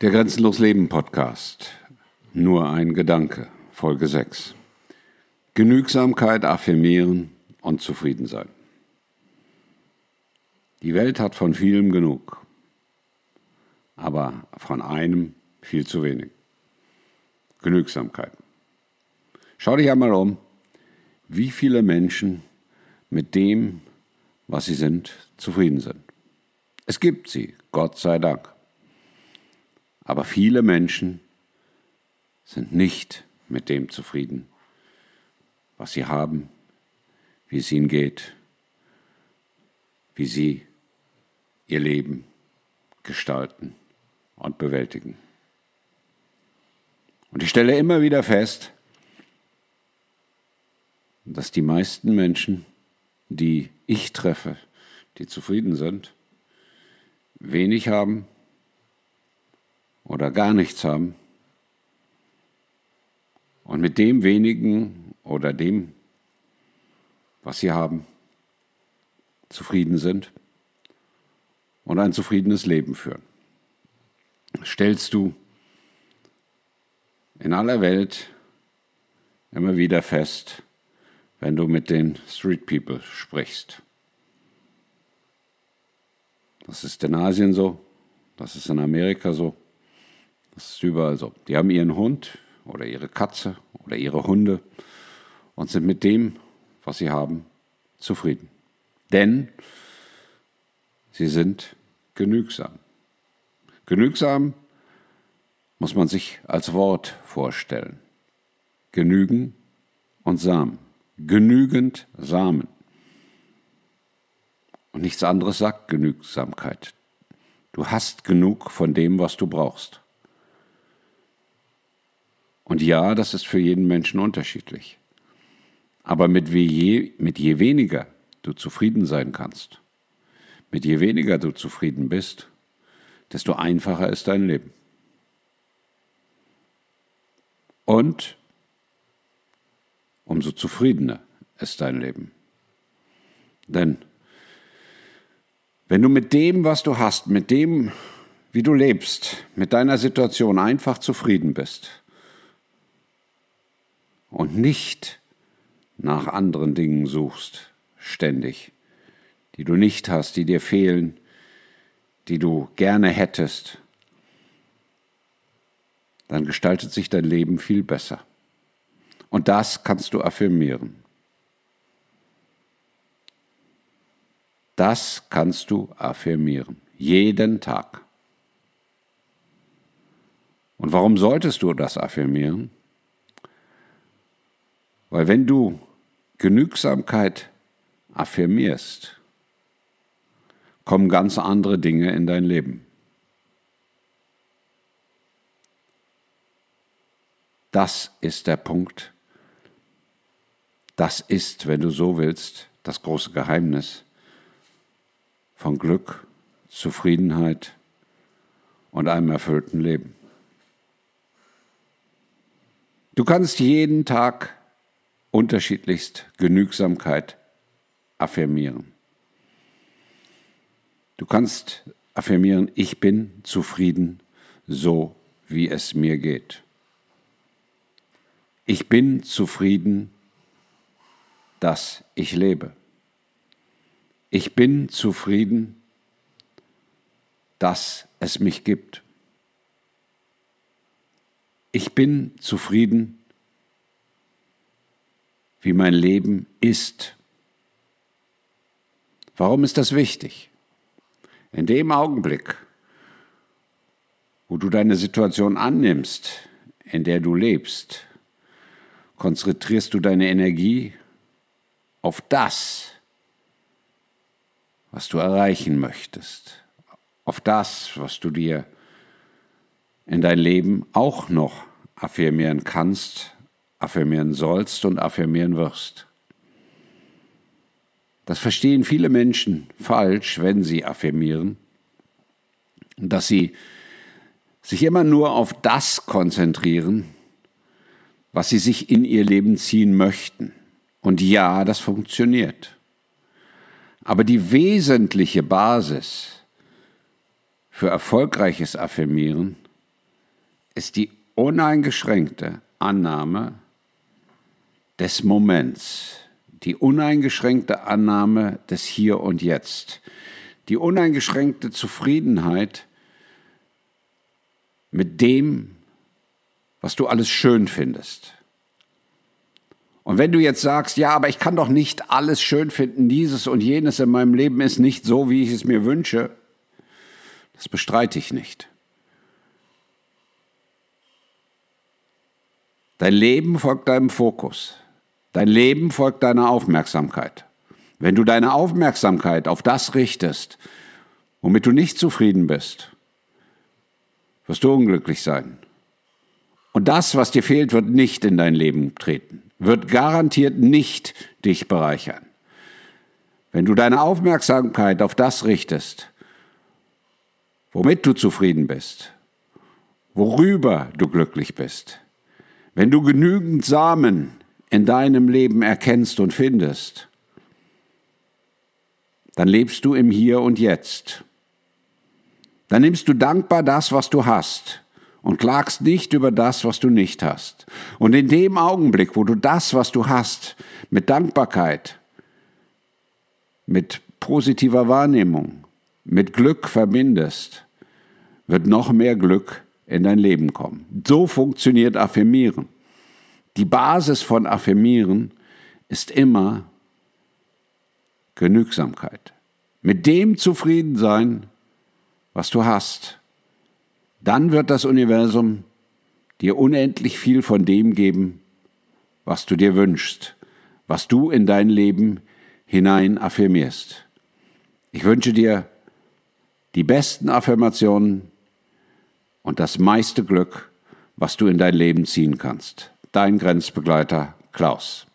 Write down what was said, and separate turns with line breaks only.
Der Grenzenlos Leben Podcast. Nur ein Gedanke. Folge 6. Genügsamkeit affirmieren und zufrieden sein. Die Welt hat von vielem genug, aber von einem viel zu wenig. Genügsamkeit. Schau dich einmal um, wie viele Menschen mit dem, was sie sind, zufrieden sind. Es gibt sie, Gott sei Dank. Aber viele Menschen sind nicht mit dem zufrieden, was sie haben, wie es ihnen geht, wie sie ihr Leben gestalten und bewältigen. Und ich stelle immer wieder fest, dass die meisten Menschen, die ich treffe, die zufrieden sind, wenig haben oder gar nichts haben und mit dem wenigen oder dem, was sie haben, zufrieden sind und ein zufriedenes Leben führen. Stellst du in aller Welt immer wieder fest, wenn du mit den Street People sprichst. Das ist in Asien so, das ist in Amerika so, das ist überall so. Die haben ihren Hund oder ihre Katze oder ihre Hunde und sind mit dem, was sie haben, zufrieden. Denn sie sind genügsam. Genügsam muss man sich als Wort vorstellen. Genügen und Samen. Genügend Samen. Und nichts anderes sagt Genügsamkeit. Du hast genug von dem, was du brauchst. Und ja, das ist für jeden Menschen unterschiedlich. Aber mit je, mit je weniger du zufrieden sein kannst, mit je weniger du zufrieden bist, desto einfacher ist dein Leben. Und umso zufriedener ist dein Leben. Denn wenn du mit dem, was du hast, mit dem, wie du lebst, mit deiner Situation einfach zufrieden bist, und nicht nach anderen Dingen suchst, ständig, die du nicht hast, die dir fehlen, die du gerne hättest, dann gestaltet sich dein Leben viel besser. Und das kannst du affirmieren. Das kannst du affirmieren. Jeden Tag. Und warum solltest du das affirmieren? Weil wenn du Genügsamkeit affirmierst, kommen ganz andere Dinge in dein Leben. Das ist der Punkt. Das ist, wenn du so willst, das große Geheimnis von Glück, Zufriedenheit und einem erfüllten Leben. Du kannst jeden Tag unterschiedlichst Genügsamkeit affirmieren. Du kannst affirmieren, ich bin zufrieden, so wie es mir geht. Ich bin zufrieden, dass ich lebe. Ich bin zufrieden, dass es mich gibt. Ich bin zufrieden, wie mein Leben ist. Warum ist das wichtig? In dem Augenblick, wo du deine Situation annimmst, in der du lebst, konzentrierst du deine Energie auf das, was du erreichen möchtest, auf das, was du dir in dein Leben auch noch affirmieren kannst, affirmieren sollst und affirmieren wirst. Das verstehen viele Menschen falsch, wenn sie affirmieren, dass sie sich immer nur auf das konzentrieren, was sie sich in ihr Leben ziehen möchten. Und ja, das funktioniert. Aber die wesentliche Basis für erfolgreiches Affirmieren ist die uneingeschränkte Annahme des Moments, die uneingeschränkte Annahme des Hier und Jetzt, die uneingeschränkte Zufriedenheit mit dem, was du alles schön findest. Und wenn du jetzt sagst, ja, aber ich kann doch nicht alles schön finden, dieses und jenes in meinem Leben ist nicht so, wie ich es mir wünsche, das bestreite ich nicht. Dein Leben folgt deinem Fokus. Dein Leben folgt deiner Aufmerksamkeit. Wenn du deine Aufmerksamkeit auf das richtest, womit du nicht zufrieden bist, wirst du unglücklich sein. Und das, was dir fehlt, wird nicht in dein Leben treten, wird garantiert nicht dich bereichern. Wenn du deine Aufmerksamkeit auf das richtest, womit du zufrieden bist, worüber du glücklich bist, wenn du genügend Samen in deinem Leben erkennst und findest, dann lebst du im Hier und Jetzt. Dann nimmst du dankbar das, was du hast und klagst nicht über das, was du nicht hast. Und in dem Augenblick, wo du das, was du hast, mit Dankbarkeit, mit positiver Wahrnehmung, mit Glück verbindest, wird noch mehr Glück in dein Leben kommen. So funktioniert Affirmieren. Die Basis von Affirmieren ist immer Genügsamkeit. Mit dem zufrieden sein, was du hast. Dann wird das Universum dir unendlich viel von dem geben, was du dir wünschst, was du in dein Leben hinein affirmierst. Ich wünsche dir die besten Affirmationen und das meiste Glück, was du in dein Leben ziehen kannst. Dein Grenzbegleiter Klaus.